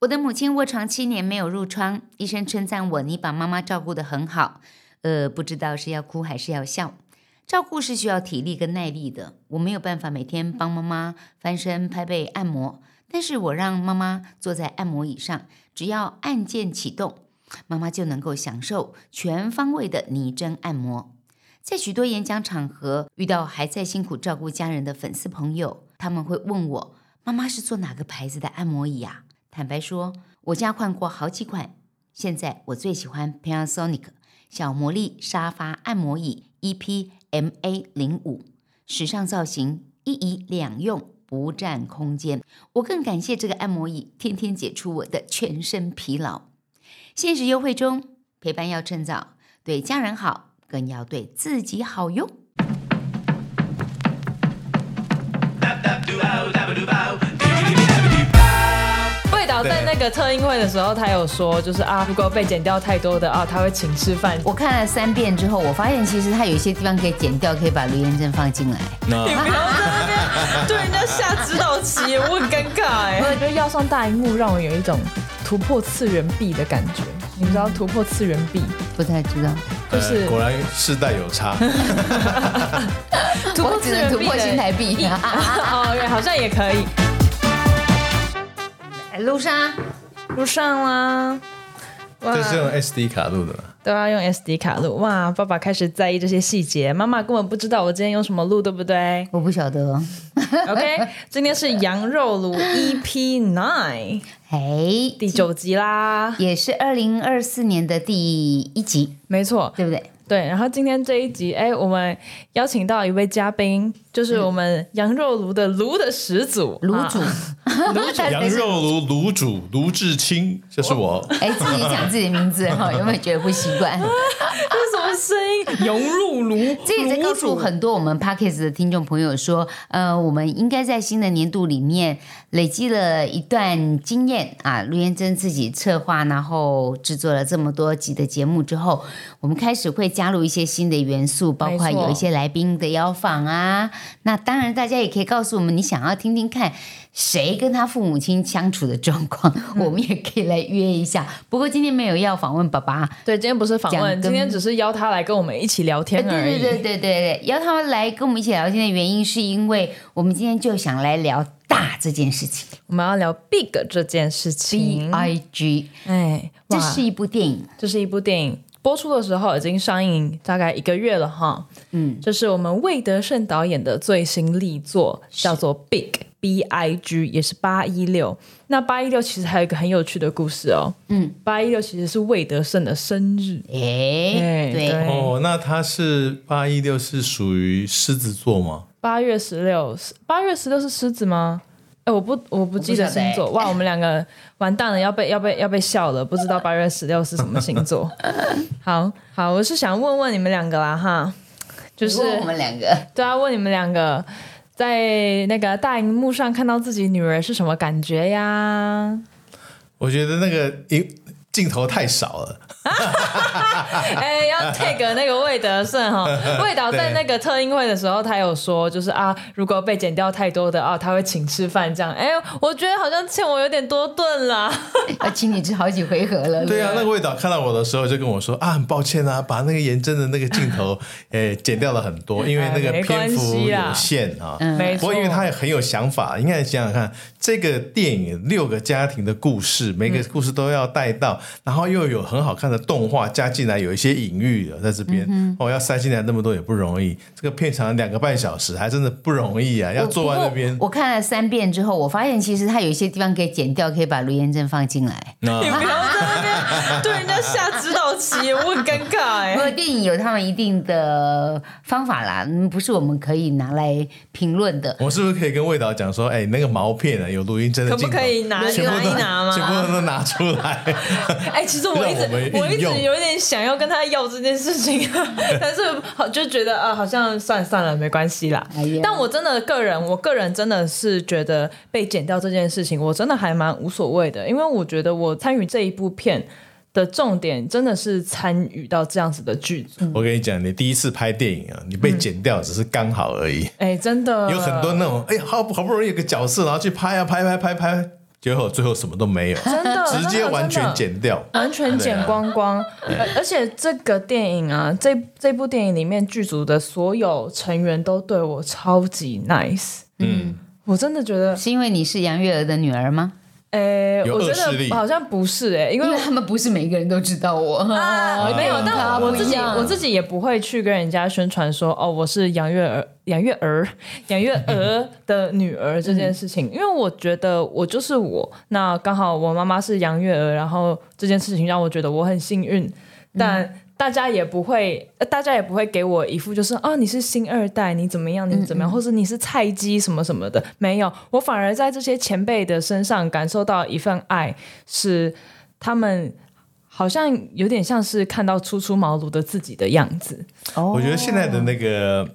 我的母亲卧床七年没有褥疮，医生称赞我，你把妈妈照顾得很好。呃，不知道是要哭还是要笑。照顾是需要体力跟耐力的，我没有办法每天帮妈妈翻身、拍背、按摩，但是我让妈妈坐在按摩椅上，只要按键启动，妈妈就能够享受全方位的拟真按摩。在许多演讲场合遇到还在辛苦照顾家人的粉丝朋友，他们会问我：“妈妈是坐哪个牌子的按摩椅呀？”坦白说，我家换过好几款，现在我最喜欢 Panasonic 小魔力沙发按摩椅 EPMA 零五，时尚造型，一椅两用，不占空间。我更感谢这个按摩椅，天天解除我的全身疲劳。限时优惠中，陪伴要趁早，对家人好，更要对自己好哟。那个特映会的时候，他有说，就是啊，如果被剪掉太多的啊，他会请吃饭。我看了三遍之后，我发现其实他有一些地方可以剪掉，可以把卢彦正放进来。你不要在那边对人家下指导棋，我很尴尬哎。我觉得要上大荧幕，让我有一种突破次元壁的感觉。你知道突破次元壁？不太知道，就是果然世代有差。突破次元壁突破新台币。哦，好像也可以。路上录上啦，哇这是用 SD 卡录的吗？都要用 SD 卡录哇！爸爸开始在意这些细节，妈妈根本不知道我今天用什么录，对不对我不晓得。？OK，今天是羊肉炉 EP Nine 嘿，第九集啦，也是二零二四年的第一集，没错，对不对？对。然后今天这一集，哎，我们邀请到一位嘉宾，就是我们羊肉炉的炉的始祖炉主啊，羊肉炉炉主卢志清，就是我。哎，自己讲自己的名字哈，有没有觉得不习惯？这是什么声音？羊肉炉，这也在告诉很多我们 Parkes 的听众朋友说，呃，我们应该在新的年度里面累积了一段经验啊。陆延珍自己策划，然后制作了这么多集的节目之后，我们开始会加入一些新的元素，包括有一些来宾的邀访啊。那当然，大家也可以告诉我们，你想要听听看谁跟他父母亲相处的状况，嗯我们也可以来约一下。不过今天没有要访问爸爸，对，今天不是访问，今天只是邀他来跟我们一起聊天而已。对对对对对对，邀他们来跟我们一起聊天的原因，是因为我们今天就想来聊大这件事情我们要聊 Big 这件事，B 情。I G，哎，哇这是一部电影，这是一部电影，播出的时候已经上映大概一个月了哈。嗯，这是我们魏德胜导演的最新力作，叫做 Big B I G，也是八一六。那八一六其实还有一个很有趣的故事哦。嗯，八一六其实是魏德胜的生日。哎，对，哦，那他是八一六是属于狮子座吗？八月十六，八月十六是狮子吗？哎，我不，我不记得星座。哇，我们两个完蛋了，要被要被要被笑了，不知道八月十六是什么星座。好好，我是想问问你们两个啦哈，就是问我们两个，对啊，问你们两个在那个大荧幕上看到自己女儿是什么感觉呀？我觉得那个一镜头太少了。哎，要 take 那个魏德胜哈，魏导在那个特映会的时候，他有说，就是啊，如果被剪掉太多的啊，他会请吃饭这样。哎，我觉得好像欠我有点多顿啦。要 请你吃好几回合了。对啊，那个魏导看到我的时候就跟我说啊，很抱歉啊，把那个颜真的那个镜头诶剪掉了很多，因为那个篇幅有限啊。没错，不过因为他也很有想法，应该想想看，这个电影六个家庭的故事，每个故事都要带到，然后又有很好看的动画加进来，有一些隐喻的在这边，哦，要塞进来那么多也不容易。这个片长两个半小时，还真的不容易啊，要做完那边。我看了三遍之后，我发现其实它有一些地方可以剪掉，可以把卢彦正放进来。啊你不要在那边对人家下指导棋，我很尴尬哎。不过电影有他们一定的方法啦，嗯不是我们可以拿来评论的。我是不是可以跟魏导讲说，哎，那个毛片啊，有录音真的可不镜头可以拿全部都拿一拿吗全部都拿出来。哎、其实我一直我我一直有点想要跟他要这件事情，但是好就觉得啊，好像算了算了，没关系啦。哎但我真的个人，我个人真的是觉得被剪掉这件事情，我真的还蛮无所谓的，因为我觉得我参与这一部片。的重点真的是参与到这样子的剧组，我跟你讲，你第一次拍电影啊，你被剪掉只是刚好而已。哎、真的有很多那种，哎，好好不容易有个角色，然后去拍啊拍拍拍拍，结果最后什么都没有，真的直接完全剪掉。完全剪光光，而而且这个电影啊，这这部电影里面剧组的所有成员都对我超级 nice，嗯，我真的觉得，是因为你是杨月娥的女儿吗？诶，有我觉得好像不是诶，因为因为他们不是每一个人都知道我。啊，没有，但他我自己我自己也不会去跟人家宣传说哦，我是杨月儿、杨月儿、杨月儿的女儿这件事情，因为我觉得我就是我。那刚好我妈妈是杨月儿，然后这件事情让我觉得我很幸运，但。大家也不会，呃大家也不会给我一副就是啊，你是新二代，你怎么样，你怎么样，或者你是菜鸡什么什么的，没有，我反而在这些前辈的身上感受到一份爱，是他们好像有点像是看到初出茅庐的自己的样子。哦我觉得现在的那个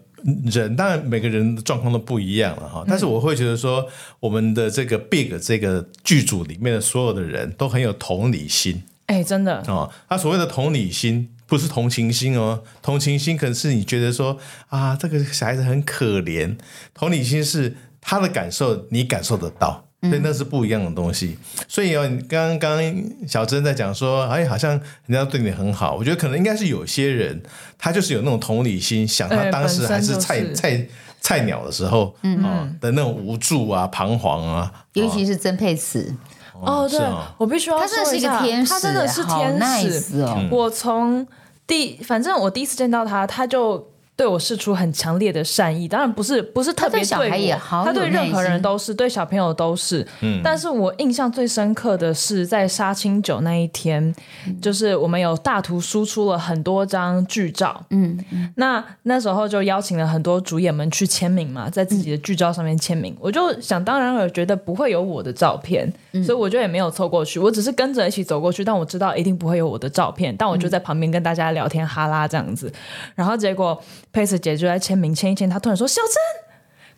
人，当然每个人的状况都不一样了哈。但是我会觉得说，我们的这个 Big 这个剧组里面的所有的人都很有同理心哎，真的，哦。他所谓的同理心。不是同情心哦，同情心可能是你觉得说啊，这个小孩子很可怜，同理心是他的感受你感受得到，所以那是不一样的东西。所以哦，你刚刚小珍在讲说，哎，好像人家对你很好，我觉得可能应该是有些人他就是有那种同理心，想他哎当时还是菜、就是。菜菜鸟的时候，嗯、哦、的那种无助啊、彷徨啊，尤其是曾沛慈，哦，对我必须要她真的是一个说下天使，她真的是天使。nice 哦。我从第，反正我第一次见到他，他就对我示出很强烈的善意。当然不是不是特别他对小孩也好他对任何人都是，对小朋友都是。嗯但是我印象最深刻的是在杀青酒那一天，就是我们有大图输出了很多张剧照。嗯，那那时候就邀请了很多主演们去签名嘛，在自己的剧照上面签名。我就想当然尔觉得不会有我的照片，所以我就也没有凑过去。我只是跟着一起走过去，但我知道一定不会有我的照片。但我就在旁边跟大家聊天哈拉这样子。然后结果佩斯姐就在签名签一签，她突然说：“小珍，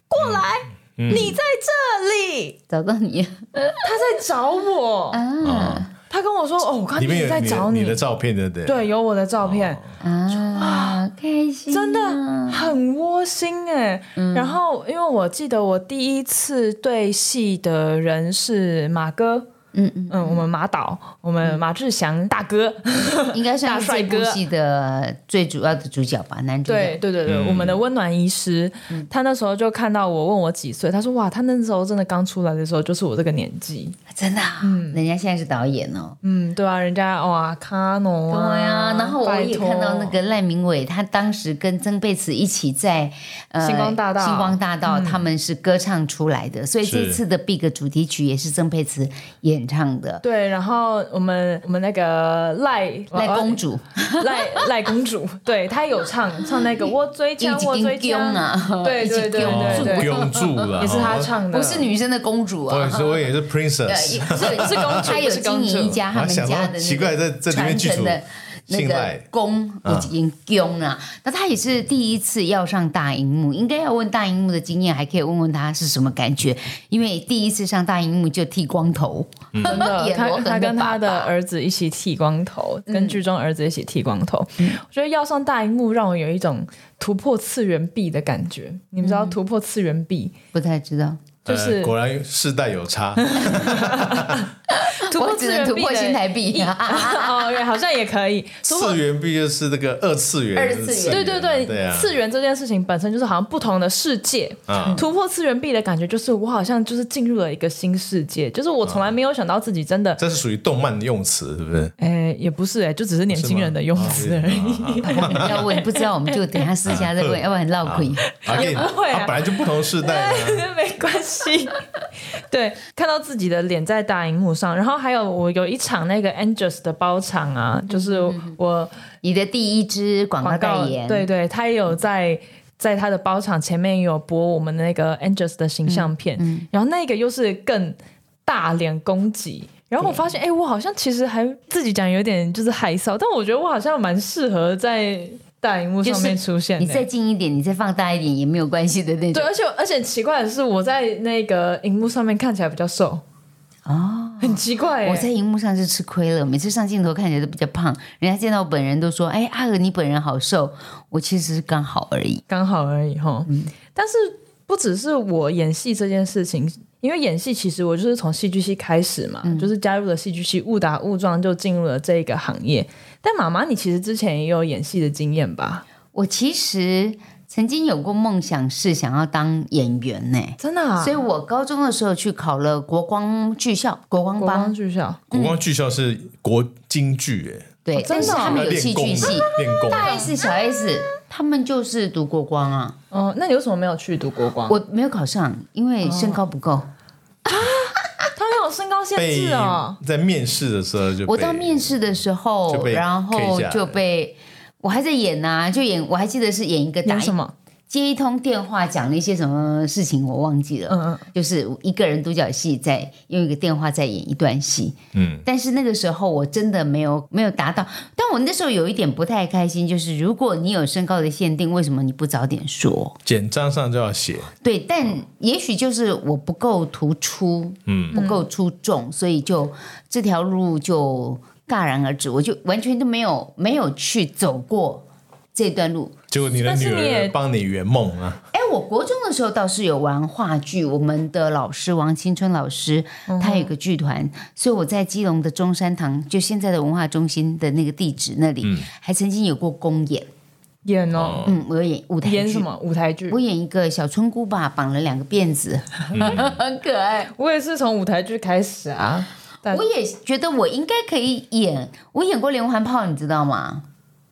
过来，你在这里。找到你”她在找我，啊。她跟我说：“哦，我刚一直在找你。你的照片，对不对？对，有我的照片。啊，开心啊，真的很窝心哎、然后，因为我记得我第一次对戏的人是马哥，嗯嗯，嗯，我们马导，我们马志祥大哥，应该算是 大帅哥。这部戏的最主要的主角吧，男主角。对对对对，我们的温暖医师，他那时候就看到我，问我几岁，他说哇，他那时候真的刚出来的时候就是我这个年纪，真的、啊，人家现在是导演哦。嗯，对啊，人家哇卡农啊，对呀、然后我也看到那个赖明伟，他当时跟曾沛慈一起在呃星光大道。星光大道，他们是歌唱出来的，所以这次的 Big 主题曲也是曾沛慈演唱的。对，然后我们我们那个赖赖公主，赖 赖公主，对她有唱唱那个我最强我最丢啊，对对对哦对对，公主了，也是她哦。唱的，不是女生的公主啊。我也是，我也是 princess。是是公主 她有不是公主经营一家他们家的那奇怪在这里面剧组的那个信赖宫，我演宫啊。那他也是第一次要上大荧幕，应该要问大荧幕的经验，还可以问问他是什么感觉，因为第一次上大荧幕就剃光头，他他跟他的爸儿子一起剃光头，跟剧中儿子一起剃光头。我觉得要上大荧幕，让我有一种突破次元壁的感觉。你们知道突破次元壁不太知道。就是呃果然世代有差，突破我只能突破新台币 哦，对，好像也可以。次元壁就是那个二次元，二次元对对对，对啊，次元这件事情本身就是好像不同的世界。啊突破次元壁的感觉，就是我好像就是进入了一个新世界，就是我从来没有想到自己真的，这是属于动漫用词，是不是？哎，也不是哎，就只是年轻人的用词而已。要问不知道，我们就等一下私下再问，要不然很闹亏。啊，也不会啊啊本来就不同世代啊。没关系。对，看到自己的脸在大荧幕上，然后还有我有一场那个 Angels 的包场啊，就是我你的第一支广告代言，对对，他也有在。在他的包场前面有播我们那个 Angels 的形象片，然后那个又是更大脸攻击，然后我发现，哎，我好像其实还自己讲有点就是害臊，但我觉得我好像蛮适合在大荧幕上面出现的。你再近一点，你再放大一点也没有关系的那种。对，而且而且奇怪的是，我在那个荧幕上面看起来比较瘦，哦，很奇怪耶。我在荧幕上是吃亏了，每次上镜头看起来都比较胖，人家见到我本人都说：“哎，阿娥你本人好瘦。”我其实是刚好而已。刚好而已哈。但是不只是我演戏这件事情，因因为演戏其实我就是从戏剧系开始嘛，就是加入了戏剧系，误打误撞就进入了这个行业。但妈妈，你其实之前也有演戏的经验吧？我其实曾经有过梦想，是想要当演员呢。真的、啊，所以我高中的时候去考了国光剧校、国光国光，剧校，国光剧校是国京剧，哎，对，真的哦但是他们有练功的戏剧系，练功大。S、小 S 他们就是读国光啊。哦，那你为什么没有去读国光？我没有考上，因为身高不够。他们有身高限被制哦。在面试的时候就我到面试的时就候，被然 K 后下来就被我还在演呐、就演，我还记得是演一个打什么？接一通电话讲了一些什么事情，我忘记了。嗯嗯，就是一个人独角戏在用一个电话在演一段戏，嗯，但是那个时候我真的没有没有达到，但我那时候有一点不太开心，就是如果你有身高的限定，为什么你不早点说？简章上就要写，对，但也许就是我不够突出，嗯，不够出众，所以就这条路就戛然而止，我就完全都没有没有去走过这段路。结果你的女儿帮你圆梦啊，哎，我国中的时候倒是有玩话剧，我们的老师王青春老师，他有个剧团，所以我在基隆的中山堂，就现在的文化中心的那个地址那里，还曾经有过公演。演哦，嗯，我有演舞台剧。演什？么舞台剧我？演一个小村姑吧，绑了两个辫子，很可爱。我也是从舞台剧开始啊。但我也觉得我应该可以演，我演过连环炮，你知道吗？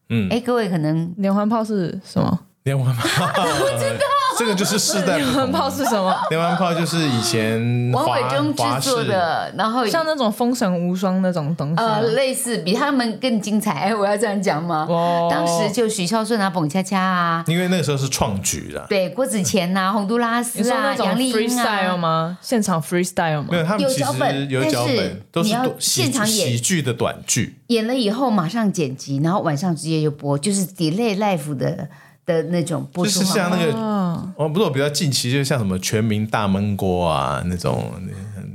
嗯哎，各位可能连环炮是什么？连环炮，不知道，这个就是世代不连环同。炮是什么？连环炮就是以前王华伟忠制作的，然后像那种封神无双那种东西类似比他们更精彩。哎，我要这样讲吗？哦当时就许孝顺啊、彭恰恰啊，因为那个时候是创举的，对郭子乾呐、洪都拉斯啊、杨丽英 freestyle 啊。吗？现场 freestyle 吗没？有他们其实有脚但是本，都是你要现场演喜剧的短剧，演了以后马上剪辑，然后晚上直接就播，就是 delay life 的的那种播就出就。是像那个哦，哦，不是我比较近期，就是像什么全民大闷锅啊那种，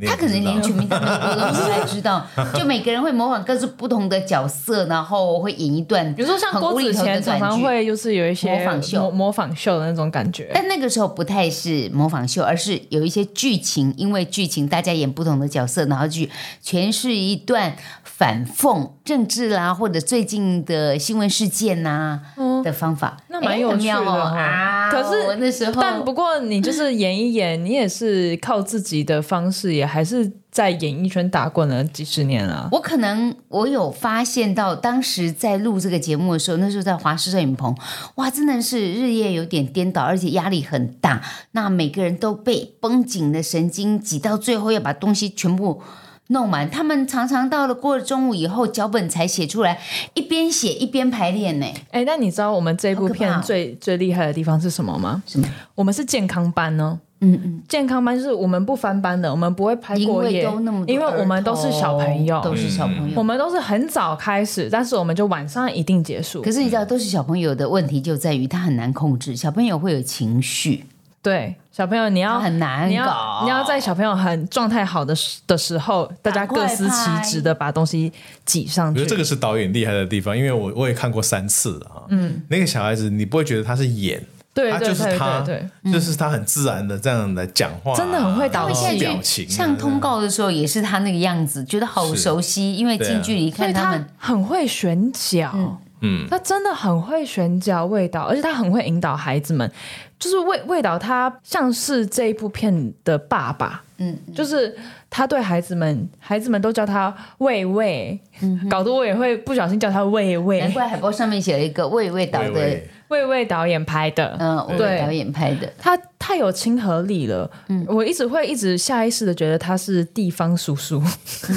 他可能连全民大闷锅都 不太知道，就每个人会模仿各自不同的角色，然后会演一段，比如说像郭子乾常常。会就是有一些模仿秀模模仿秀的那种感觉。但那个时候不太是模仿秀，而是有一些剧情，因为剧情大家演不同的角色，然后去诠释一段反讽政治啦，或者最近的新闻事件呐、的方法，那蛮有趣的哈啊！可是我那时候，但不过你就是 演一演，你也是靠自己的方式，也还是在演艺圈打滚了几十年了。我可能我有发现到，当时在录这个节目的时候，那时候在华视摄影棚，哇，真的是日夜有点颠倒，而且压力很大。那每个人都被绷紧的神经挤到最后，要把东西全部。弄完，他们常常到了过了中午以后，脚本才写出来，一边写一边排练呢。哎，那你知道我们这部片最最厉害的地方是什么吗？什么？我们是健康班呢。嗯嗯，健康班就是我们不翻班的，我们不会拍因为过夜都那么，因为我们都是小朋友，都是小朋友。我们都是很早开始，但是我们就晚上一定结束可。是你知道，都是小朋友的问题就在于他很难控制，小朋友会有情绪，对，小朋友你要很难你要搞。你要在小朋友很状态好的时的时候，大家各司其职的把东西挤上去。我觉得这个是导演厉害的地方，因为我我也看过三次了啊。嗯，那个小孩子你不会觉得他是演，他就是他就是他很自然的这样来讲话啊，真的很会导表情像，通告的时候也是他那个样子，觉得好熟悉，因为近距离看他们。很会选角。嗯，他真的很会选角味道，而且他很会引导孩子们。就是味味道，他像是这一部片的爸爸，嗯，就是他对孩子们，孩子们都叫他魏魏，搞得我也会不小心叫他魏难魏。怪海报上面写了一个魏魏导的，喂喂。魏魏导演拍的，嗯，魏对魏导演拍的。他太有亲和力了，嗯。我一直会一直下意识的觉得他是地方叔叔，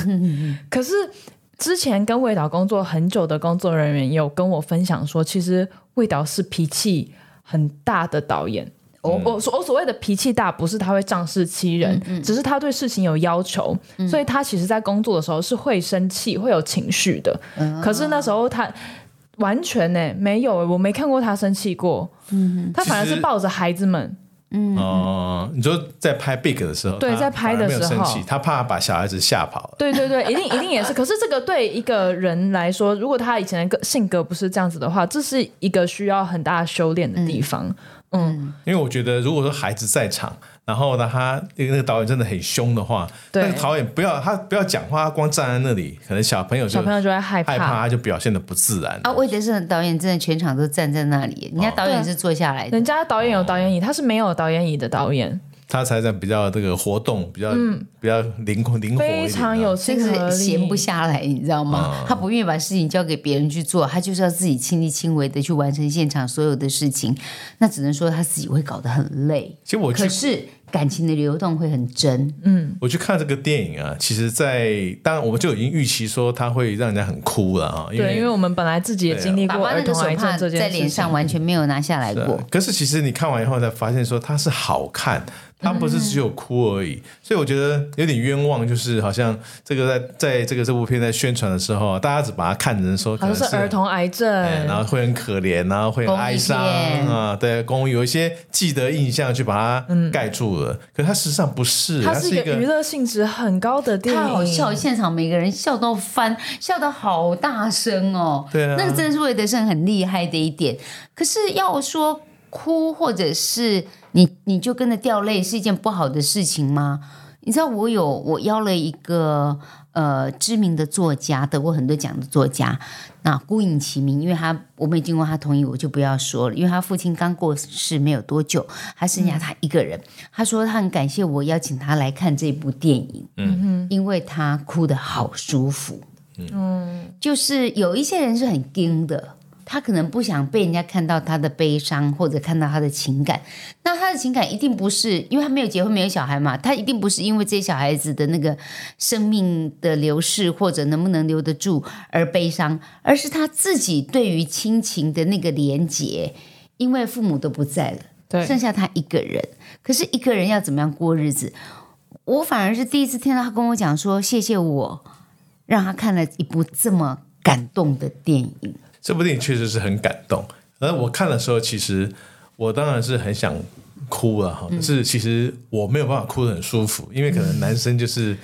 可是之前跟魏导工作很久的工作人员有跟我分享说，其实魏导是脾气很大的导演。我我所我所谓的脾气大，不是他会仗势欺人，只是他对事情有要求，所以他其实在工作的时候是会生气、会有情绪的。可是那时候他完全呢、没有，我没看过他生气过。他反而是抱着孩子们，哦，你说在拍 Big 的时候，对在拍的时候生气，他怕把小孩子吓跑了。对对对，一定一定也是。可是这个对一个人来说，如果他以前的个性格不是这样子的话，这是一个需要很大修炼的地方。嗯，因为我觉得，如果说孩子在场，然后呢，他那个那个导演真的很凶的话，对。那个导演不要他不要讲话，他光站在那里，可能小朋友就小朋友就会害怕。害怕，他就表现的不自然。啊，魏德圣导演真的全场都站在那里，人家导演是坐下来的。人家导演有导演椅，他是没有导演椅的导演，他才在比较这个活动比较、比较灵活灵活啊非常有这个是闲不下来，你知道吗？他不愿意把事情交给别人去做，他就是要自己亲力亲为的去完成现场所有的事情。那只能说他自己会搞得很累，其实我去可是感情的流动会很真。嗯我去看这个电影啊，其实在，当然我们就已经预期说他会让人家很哭了啊，因对，因为为。我们本来自己也经历过儿童个手帕癌症这件在脸，上完全没有拿下来过，可是其实你看完以后才发现说它是好看，它不是只有哭而已，所以我觉得有点冤枉，就是好像这个在在这个这部片在宣传的时候，大家只把它看成说可能好像是儿童癌症，哎然后会很可怜，然后会很哀伤啊，对，公有一些记得印象去把它盖住了，可它实际上不是，它它是一是一个娱乐性质很高的电影，太好笑，现场每个人笑到翻，笑到好大声哦。对啊那个真的是魏德胜很厉害的一点。可是要说哭，或者是你你就跟着掉泪，是一件不好的事情吗？你知道我有我邀了一个呃知名的作家，得过很多奖的作家，那孤影其名，因为他我没经过他同意，我就不要说了，因为他父亲刚过世没有多久，还剩下他一个人。他说他很感谢我邀请他来看这部电影，嗯哼因为他哭得好舒服。嗯，就是有一些人是很惊的，他可能不想被人家看到他的悲伤，或者看到他的情感。那他的情感一定不是因为他没有结婚、没有小孩嘛，他一定不是因为这些小孩子的那个生命的流逝或者能不能留得住而悲伤，而是他自己对于亲情的那个连结，因为父母都不在了。对剩下他一个人。可是一个人要怎么样过日子？我反而是第一次听到他跟我讲说，谢谢我让他看了一部这么感动的电影。这部电影确实是很感动。而我看的时候，其实我当然是很想哭了哈，可是其实我没有办法哭得很舒服，因为可能男生就是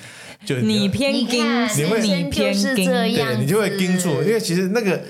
就你偏你盯，你会你偏就是盯，这样对你就会子盯住，因为其实那个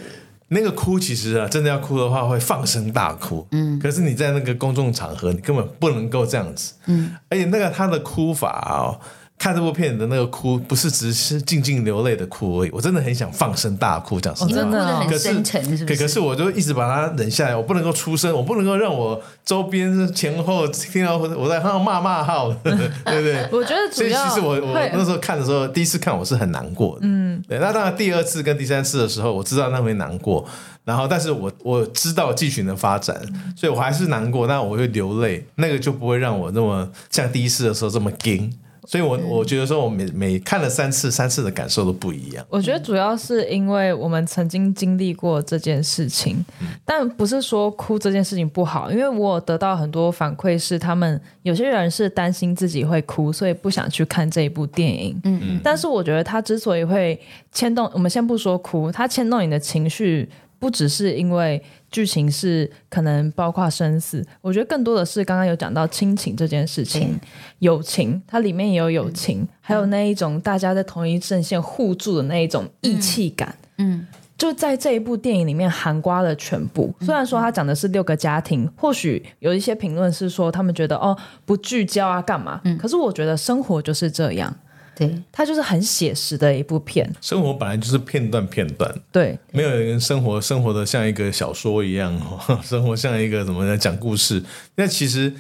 那个哭，其实啊，真的要哭的话会放声大哭。嗯，可是你在那个公众场合，你根本不能够这样子。嗯，而且那个他的哭法哦。看这部片的那个哭，不是只是静静流泪的哭而已，我真的很想放声大哭，讲实在话。真的哦很可是深沉，是不是？可可是我就一直把它忍下来，我不能够出声，我不能够让我周边前后听到我在那骂骂号，对不对？我觉得主所以要其实我我那时候看的时候，第一次看我是很难过的，嗯，对。那当然第二次跟第三次的时候，我知道那会难过，然后但是我我知道剧情的发展，所以我还是难过，但我会流泪，那个就不会让我那么像第一次的时候这么惊。所以我，我觉得说，我每每看了三次，三次的感受都不一样。我觉得主要是因为我们曾经经历过这件事情，但不是说哭这件事情不好，因为我得到很多反馈，是他们有些人是担心自己会哭，所以不想去看这一部电影。嗯嗯。但是我觉得他之所以会牵动，我们先不说哭，他牵动你的情绪，不只是因为剧情是可能包括生死，我觉得更多的是刚刚有讲到亲情这件事情，友情，它里面也有友情，还有那一种大家在同一阵线互助的那一种义气感。嗯，就在这一部电影里面含瓜了全部。虽然说它讲的是六个家庭，或许有一些评论是说他们觉得哦不聚焦啊干嘛，可是我觉得生活就是这样，对，它就是很写实的一部片。生活本来就是片段片段，对，没有人生活生活的像一个小说一样，哦 生活像一个怎么在讲故事。那其实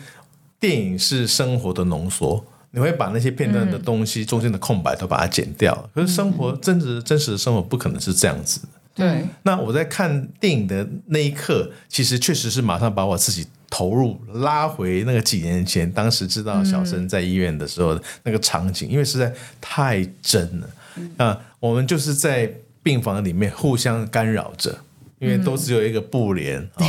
电影是生活的浓缩，你会把那些片段的东西、中间的空白都把它剪掉。可是生活真实真实的生活不可能是这样子的。对，那我在看电影的那一刻，其实确实是马上把我自己投入拉回那个几年前，当时知道小生在医院的时候的那个场景，因为实在太真了。啊，我们就是在病房里面互相干扰着，因为都只有一个布帘啊、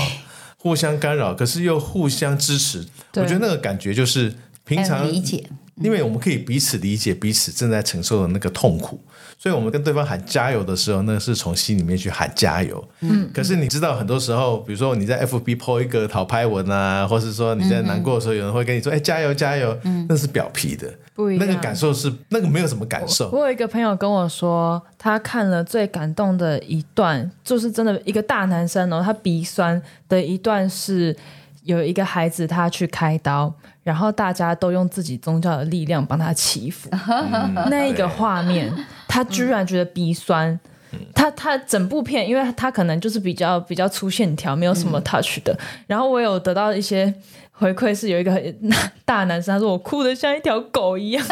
互相干扰，可是又互相支持。我觉得那个感觉就是平常理解，因为我们可以彼此理解彼此正在承受的那个痛苦，所以我们跟对方喊加油的时候，那是从心里面去喊加油。嗯，可是你知道，很多时候，比如说你在 FB po 一个讨拍文啊，或是说你在难过的时候，有人会跟你说：“哎，加油加油。”嗯那是表皮的，不一样。那个感受是那个没有什么感受。我有一个朋友跟我说，他看了最感动的一段，就是真的一个大男生哦，他鼻酸的一段是有一个孩子他去开刀，然后大家都用自己宗教的力量帮他祈福，那一个画面，他居然觉得鼻酸。他他整部片，因为他可能就是比较比较粗线条，没有什么 touch 的。然后我有得到一些回馈，是有一个 大男生，他说我哭的像一条狗一样，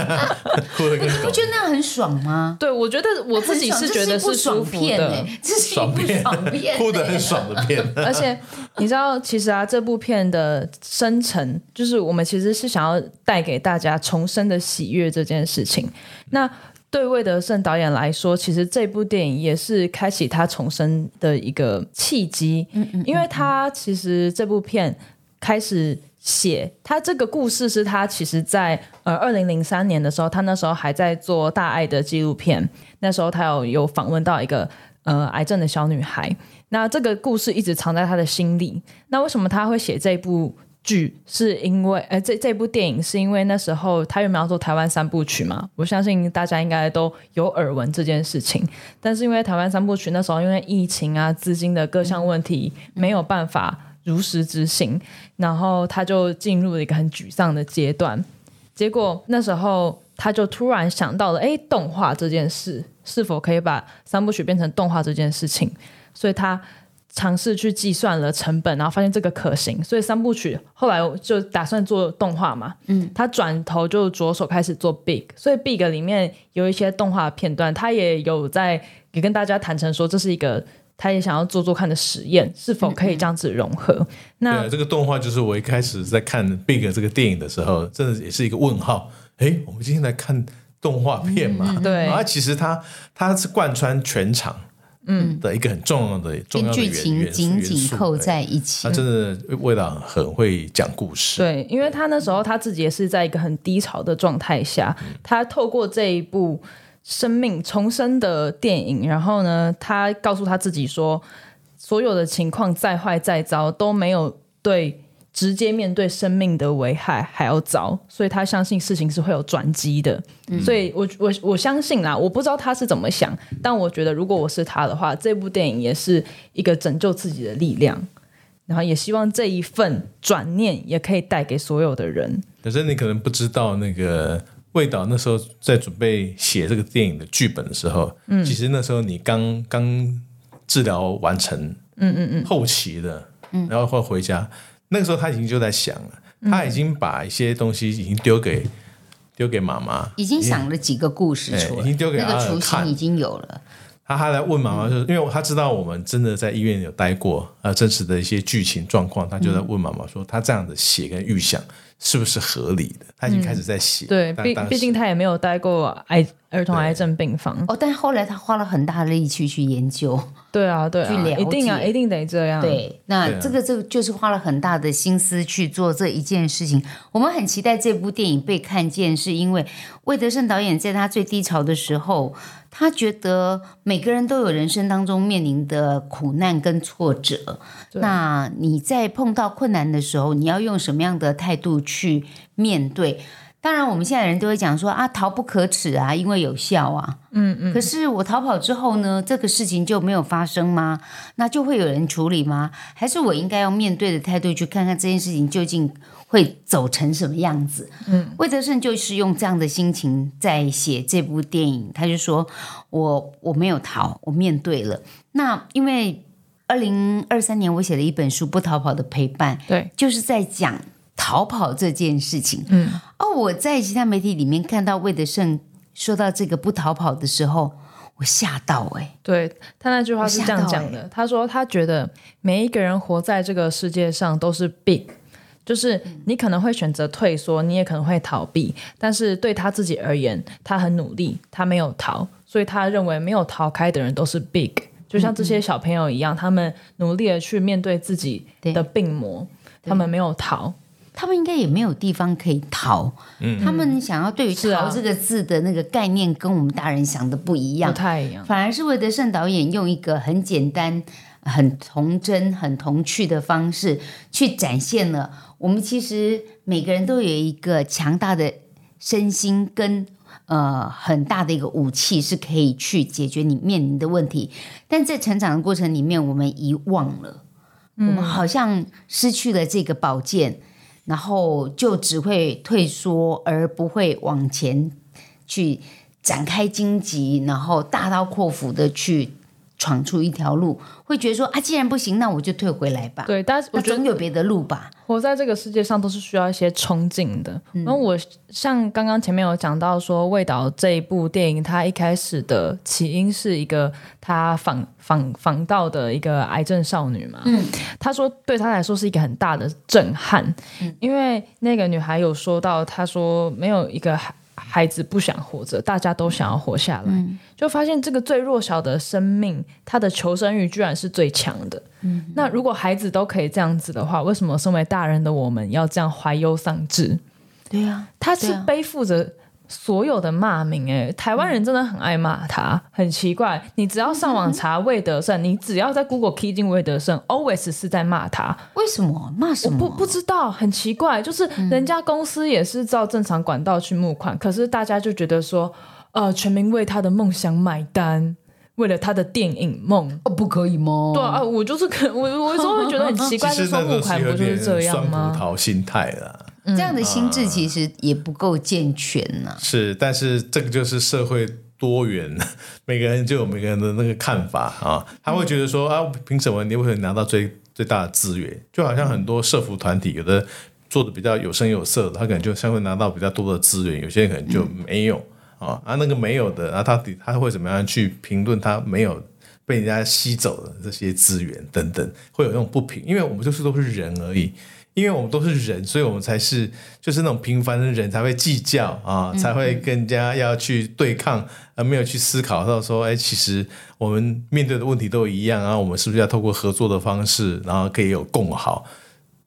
哭的跟狗不觉得那样很爽吗？对我觉得我自己是觉得是舒服的。这是一部爽片爽片，哭的很爽的片，而且你知道，其实啊，这部片的深层就是我们其实是想要带给大家重生的喜悦这件事情。那对魏德胜导演来说，其实这部电影也是开启他重生的一个契机。嗯嗯，因为他其实这部片开始写他这个故事，是他其实在呃二零零三年的时候，他那时候还在做大爱的纪录片，那时候他有有访问到一个呃癌症的小女孩，那这个故事一直藏在他的心里。那为什么他会写这部？剧是因为，呃，这这部电影是因为那时候他原本要做台湾三部曲嘛，我相信大家应该都有耳闻这件事情。但是因为台湾三部曲那时候因为疫情啊、资金的各项问题没有办法如实执行，然后他就进入了一个很沮丧的阶段。结果那时候他就突然想到了，哎，动画这件事是否可以把三部曲变成动画这件事情，所以他。尝试去计算了成本，然后发现这个可行，所以三部曲后来就打算做动画嘛。嗯，他转头就着手开始做 Big，所以 Big 里面有一些动画片段，他也有在也跟大家坦诚说，这是一个他也想要做做看的实验，是否可以这样子融合。那这个动画就是我一开始在看 Big 这个电影的时候，真的也是一个问号。哎，我们今天来看动画片嘛？对，啊，其实它它是贯穿全场。嗯，的一个很重要的重要的剧情紧紧扣在一起。他真的为了很会讲故事。对，因为他那时候他自己也是在一个很低潮的状态下，他透过这一部生命重生的电影，然后呢，他告诉他自己说，所有的情况再坏再糟都没有对。直接面对生命的危害还要早，所以他相信事情是会有转机的。所以我我我相信啦，我不知道他是怎么想，但我觉得如果我是他的话，这部电影也是一个拯救自己的力量，然后也希望这一份转念也可以带给所有的人。可是你可能不知道，那个魏导那时候在准备写这个电影的剧本的时候，嗯，其实那时候你刚刚治疗完成，嗯嗯嗯，后期的，嗯，然后会回家。那个时候他已经就在想了，他已经把一些东西已经丢给丢给妈妈，已经想了几个故事出来，已经丢给那个雏形已经有了。他还来问妈妈，就是因为他知道我们真的在医院有待过，呃，真实的一些剧情状况，他就在问妈妈说，他这样的写跟预想是不是合理的？他已经开始在写，对，毕毕竟他也没有待过癌儿童癌症病房哦，但后来他花了很大的力气去研究。对啊，对啊，一定啊，一定得这样。对，那这个这个就是花了很大的心思去做这一件事情。我们很期待这部电影被看见，是因为魏德胜导演在他最低潮的时候，他觉得每个人都有人生当中面临的苦难跟挫折。那你在碰到困难的时候，你要用什么样的态度去面对？当然，我们现在人都会讲说啊，逃不可耻啊，因为有效啊。嗯嗯。可是我逃跑之后呢，这个事情就没有发生吗？那就会有人处理吗？还是我应该要面对的态度去看看这件事情究竟会走成什么样子？嗯，魏德胜就是用这样的心情在写这部电影。他就说我我没有逃，我面对了。那因为二零二三年我写了一本书《不逃跑的陪伴》，对，就是在讲。逃跑这件事情，嗯，哦，我在其他媒体里面看到魏德胜说到这个不逃跑的时候，我吓到哎，对他那句话是这样讲的，他说他觉得每一个人活在这个世界上都是 big，就是你可能会选择退缩，你也可能会逃避，但是对他自己而言，他很努力，他没有逃，所以他认为没有逃开的人都是 big，就像这些小朋友一样，他们努力的去面对自己的病魔，他们没有逃。他们应该也没有地方可以逃，他们想要对于“逃”这个字的那个概念跟我们大人想的不一样，不太一样。反而是魏德胜导演用一个很简单、很童真、很童趣的方式，去展现了我们其实每个人都有一个强大的身心跟呃很大的一个武器，是可以去解决你面临的问题。但在成长的过程里面，我们遗忘了。我们好像失去了这个宝剑，然后就只会退缩，而不会往前去展开荆棘，然后大刀阔斧的去闯出一条路，会觉得说啊，既然不行，那我就退回来吧。对，但是我我觉得总有别的路吧。活在这个世界上都是需要一些冲劲的。然后我像刚刚前面有讲到说，《味道》这一部电影，它一开始的起因是一个他访访访到的一个癌症少女嘛。嗯，他说对他来说是一个很大的震撼，因为那个女孩有说到，她说没有一个孩孩子不想活着，大家都想要活下来。就发现这个最弱小的生命，他的求生欲居然是最强的。嗯那如果孩子都可以这样子的话，为什么身为大人的我们要这样怀忧丧志？对呀、他是背负着所有的骂名、哎，台湾人真的很爱骂他，很奇怪。你只要上网查魏德胜，你只要在 Google key 进魏德胜，always 是在骂他。为什么骂什么？不不知道，很奇怪，就是人家公司也是照正常管道去募款，可是大家就觉得说，呃，全民为他的梦想买单，为了他的电影梦。哦，不可以吗？对啊，我就是可我我有时候会觉得很奇怪，其就说募实那个是有款不就是这样酸葡吗？萄心态啦。这样的心智其实也不够健全呐、是，但是这个就是社会多元，每个人就有每个人的那个看法啊。他会觉得说啊，凭什么你会拿到最最大的资源？就好像很多社服团体，有的做的比较有声有色的，他可能就相对拿到比较多的资源，有些人可能就没有啊。啊，那个没有的，然后他底他会怎么样去评论他没有？被人家吸走的这些资源等等，会有那种不平，因为我们就是都是人而已，因为我们都是人，所以我们才是就是那种平凡的人才会计较啊，才会更加要去对抗，而没有去思考到说，哎，其实我们面对的问题都一样啊，我们是不是要透过合作的方式，然后可以有共好？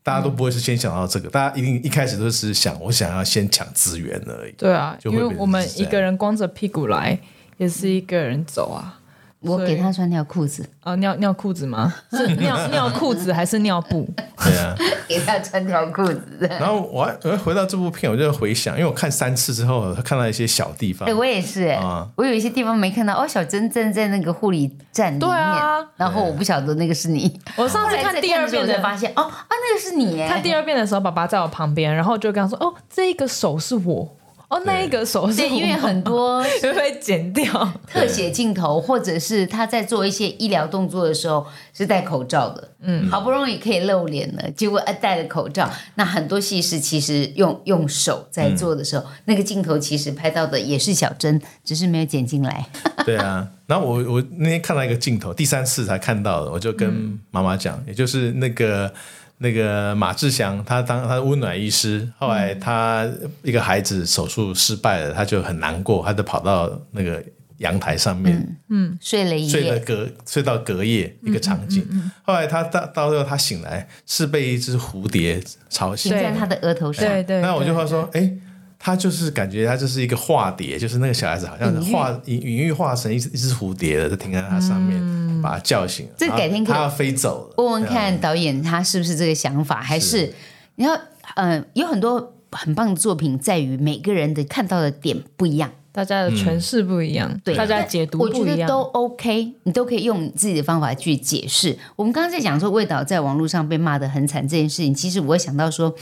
大家都不会是先想到这个，大家一定一开始都是想我想要先抢资源而已。对啊，因为我们一个人光着屁股来，也是一个人走啊。我给他穿条裤子，哦，尿尿裤子吗？是尿尿裤子还是尿布？对啊，给他穿条裤子。然后我还我还回到这部片，我就回想，因为我看三次之后，看到一些小地方哎、，我也是、哎、啊我有一些地方没看到。哦，小珍站在那个护理站里面，对啊然后我不晓得那个是你。我上次看第二遍才发现，哦啊，那个是你哎。看第二遍的时候，爸爸在我旁边，然后就跟他说：“哦，这个手是我，哦，那一个手是对，”因为很多 会被剪掉。特写镜头，或者是他在做一些医疗动作的时候是戴口罩的，嗯，好不容易可以露脸了，结果呃戴了口罩，那很多戏是其实用用手在做的时候，那个镜头其实拍到的也是小珍，只是没有剪进来。对啊，然后我我那天看到一个镜头，第三次才看到的，我就跟妈妈讲，也就是那个那个马志祥，他当他的温暖医师，后来他一个孩子手术失败了，他就很难过，他就跑到那个阳台上面，嗯。睡了一夜，睡了隔睡到隔夜一个场景。后来他到到最后他醒来是被一只蝴蝶吵醒停，在他的额头上。对对，那我就会会说，哎，他就是感觉他就是一个化蝶，就是那个小孩子好像是化隐隐喻化成一只一只蝴蝶的，就停在他上面，把他叫醒了。这改天可以他要飞走了。问问看导演他是不是这个想法，还是你要嗯、有很多很棒的作品，在于每个人的看到的点不一样。大家的诠释不一样，对，大家解读我不一样。觉得都 OK，你都可以用你自己的方法去解释。我们刚刚在讲说魏导在网络上被骂得很惨这件事情，其实我会想到说，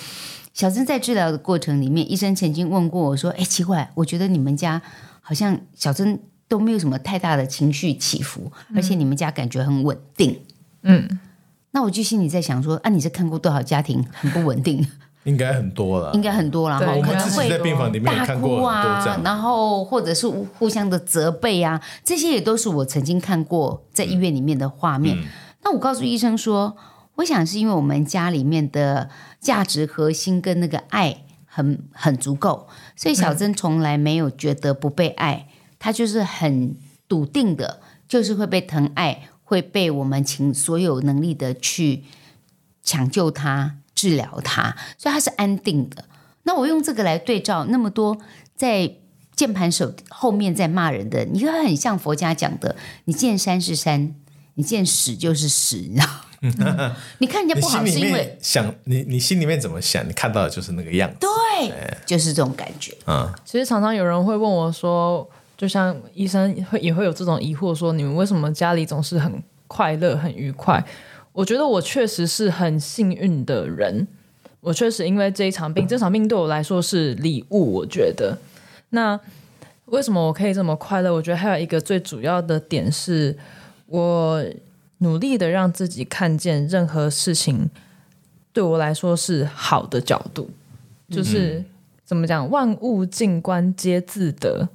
小珍在治疗的过程里面，医生曾经问过我说：“哎，奇怪，我觉得你们家好像小珍都没有什么太大的情绪起伏，而且你们家感觉很稳定。”嗯，那我就心里在想说：“啊，你是看过多少家庭很不稳定？应该很多了应。该很多了哈，可能会在病房里面大看过哭很多这样，。啊然后或者是互相的责备啊，这些也都是我曾经看过在医院里面的画面。那我告诉医生说，我想是因为我们家里面的价值核心跟那个爱很很足够，所以小珍从来没有觉得不被爱，她就是很笃定的，就是会被疼爱，会被我们尽所有能力的去抢救她、治疗它，所以它是安定的。那我用这个来对照那么多在键盘手后面在骂人的，你看很像佛家讲的，你见山是山，你见屎就是屎，你知道吗？你看人家不好是因为想，你你心里面怎么想，你看到的就是那个样子。对，就是这种感觉。嗯，其实常常有人会问我说，就像医生会也会有这种疑惑，说你们为什么家里总是很快乐、很愉快？我觉得我确实是很幸运的人，我确实因为这一场病，这场病对我来说是礼物。我觉得，那为什么我可以这么快乐？我觉得还有一个最主要的点是，我努力的让自己看见任何事情对我来说是好的角度，就是、怎么讲，万物静观皆自得。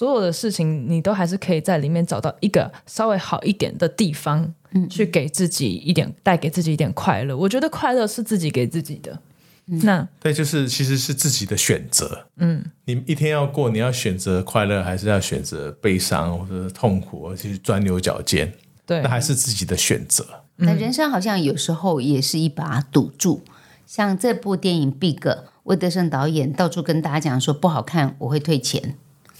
所有的事情，你都还是可以在里面找到一个稍微好一点的地方，嗯去给自己一点，带给自己一点快乐。我觉得快乐是自己给自己的。那对，就是其实是自己的选择。嗯，你一天要过，你要选择快乐，还是要选择悲伤或者痛苦，而去钻牛角尖？对那，还是自己的选择。那人生好像有时候也是一把赌注，像这部电影《Big》，魏德胜导演到处跟大家讲说不好看，我会退钱。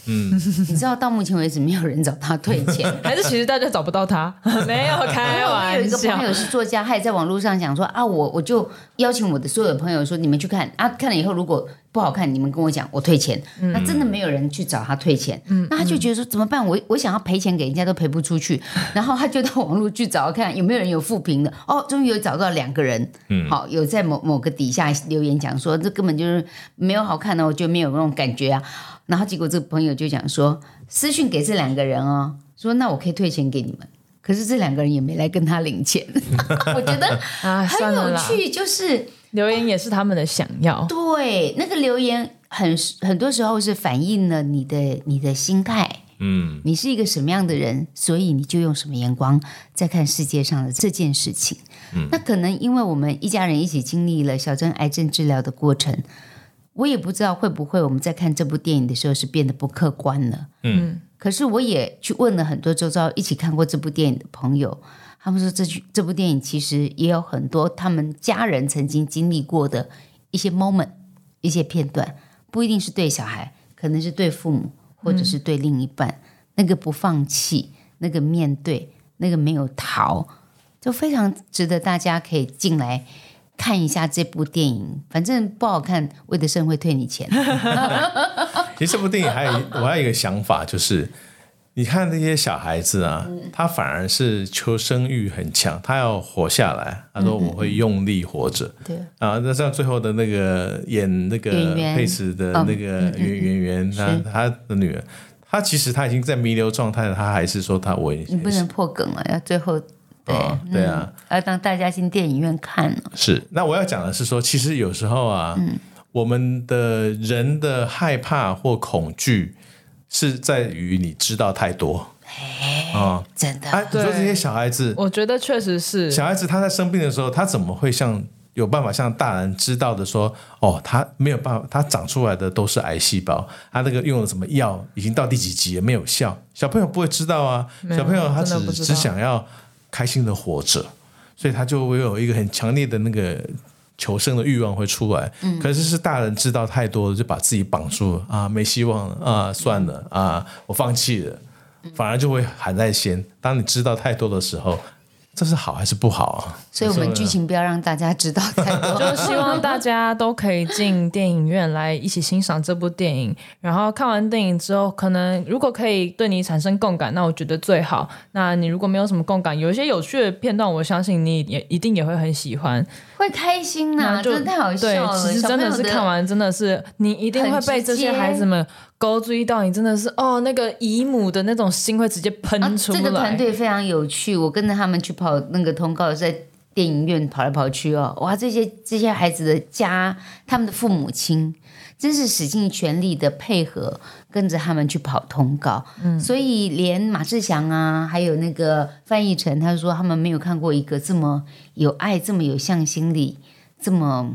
嗯，你知道到目前为止没有人找他退钱。还是其实大家找不到他，没有开我有一个朋。友是作家，他也在网络上讲说啊，我我就邀请我的所有的朋友说，你们去看啊，看了以后如果不好看，你们跟我讲，我退钱。那真的没有人去找他退钱，那他就觉得说怎么办？我我想要赔钱给人家都赔不出去，然后他就到网络去找看有没有人有负评的。哦，终于有找到两个人，好有在某某个底下留言讲说这根本就是没有好看的，我就没有那种感觉啊。然后结果这个朋友就讲说私讯给这两个人哦，说那我可以退钱给你们。可是这两个人也没来跟他领钱，我觉得啊，很有趣，就是留言也是他们的想要。对那个留言很很多时候是反映了你的你的心态，嗯，你是一个什么样的人，所以你就用什么眼光在看世界上的这件事情。那可能因为我们一家人一起经历了小珍癌症治疗的过程，我也不知道会不会我们在看这部电影的时候是变得不客观了。嗯，可是我也去问了很多周遭一起看过这部电影的朋友，他们说这剧这部电影其实也有很多他们家人曾经经历过的一些 moment、一些片段，不一定是对小孩，可能是对父母或者是对另一半，那个不放弃，那个面对，那个没有逃，就非常值得大家可以进来。看一下这部电影，反正不好看，魏德胜会退你钱。其实这部电影还有我还有一个想法，就是你看那些小孩子啊，他反而是求生欲很强，他要活下来。他说我会用力活着。对，啊，那像最后的那个演那个佩斯的那个演演员，他是。他的女儿，他其实他已经在弥留状态了，他还是说他我也你不能破梗了，要最后对、哦对啊，要让大家进电影院看了。是，那我要讲的是说，其实有时候啊，我们的人的害怕或恐惧是在于你知道太多啊。真的，啊，你说对这些小孩子，我觉得确实是，小孩子他在生病的时候，他怎么会像有办法像大人知道的说，哦，他没有办法，他长出来的都是癌细胞，他那个用了什么药，已经到第几级也没有效。小朋友不会知道啊，小朋友他只只想要开心的活着，所以他就会有一个很强烈的那个。求生的欲望会出来，可是是大人知道太多了，就把自己绑住了啊，没希望了啊，算了啊，我放弃了，反而就会喊在先。当你知道太多的时候，这是好还是不好啊？所以我们剧情不要让大家知道太多。就希望大家都可以进电影院来一起欣赏这部电影。然后看完电影之后，可能如果可以对你产生共感，那我觉得最好。那你如果没有什么共感，有一些有趣的片段，我相信你也一定也会很喜欢。会开心呐、那就真的太好对笑，了。其实真的是看完，真的是你一定会被这些孩子们勾追到，你真的是哦，那个姨母的那种心会直接喷啊，出来。这个团队非常有趣，我跟着他们去跑那个通告，在电影院跑来跑去哦，哇，这些这些孩子的家，他们的父母亲真是使尽全力的配合，跟着他们去跑通告。嗯，所以连马志祥啊，还有那个范逸臣，他说他们没有看过一个这么有爱、这么有向心力、这么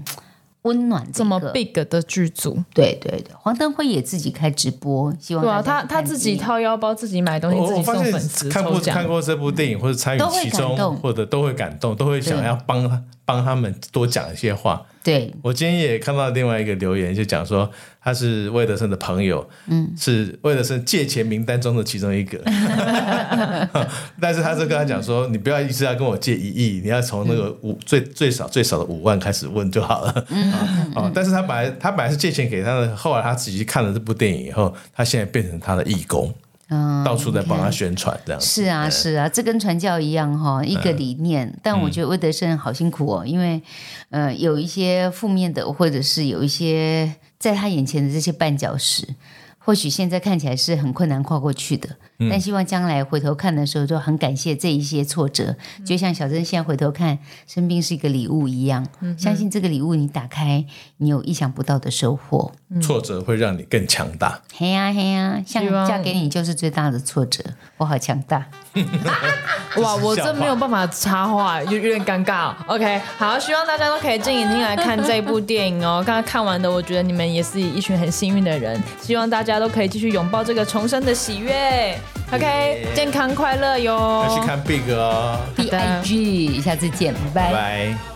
温暖的一个这么 big 的剧组，对对对，黄登辉也自己开直播，希望对啊，他他自己掏腰包，自己买东西，自己我我发现送粉丝看过看。过这部电影或者参与其中，或者都会感动，都会想要帮他帮他们多讲一些话。对。我今天也看到另外一个留言，就讲说他是魏德胜的朋友，嗯，是魏德胜借钱名单中的其中一个，但是他就跟他讲说，你不要一直要跟我借一亿，你要从那个五、最最少最少的五万开始问就好了，嗯哦，但是他本来他本来是借钱给他的，后来他仔细看了这部电影以后，他现在变成他的义工。嗯，到处在帮他宣传这样子。是啊，是啊，这跟传教一样哈，一个理念。但我觉得魏德胜好辛苦哦，因为呃，有一些负面的，或者是有一些在他眼前的这些绊脚石，或许现在看起来是很困难跨过去的。但希望将来回头看的时候，就很感谢这一些挫折，就像小珍现在回头看，生病是一个礼物一样。相信这个礼物你打开，你有意想不到的收获。挫折会让你更强大。嘿呀嘿呀，像嫁给你就是最大的挫折，我好强大。哇，我真没有办法插话，有有点尴尬哦。OK，好，希望大家都可以静眼睛来看这部电影哦。刚刚看完的，我觉得你们也是一群很幸运的人。希望大家都可以继续拥抱这个重生的喜悦。OK，健康快乐哟。要去看 Big 哦，B I G，下次见，拜拜拜。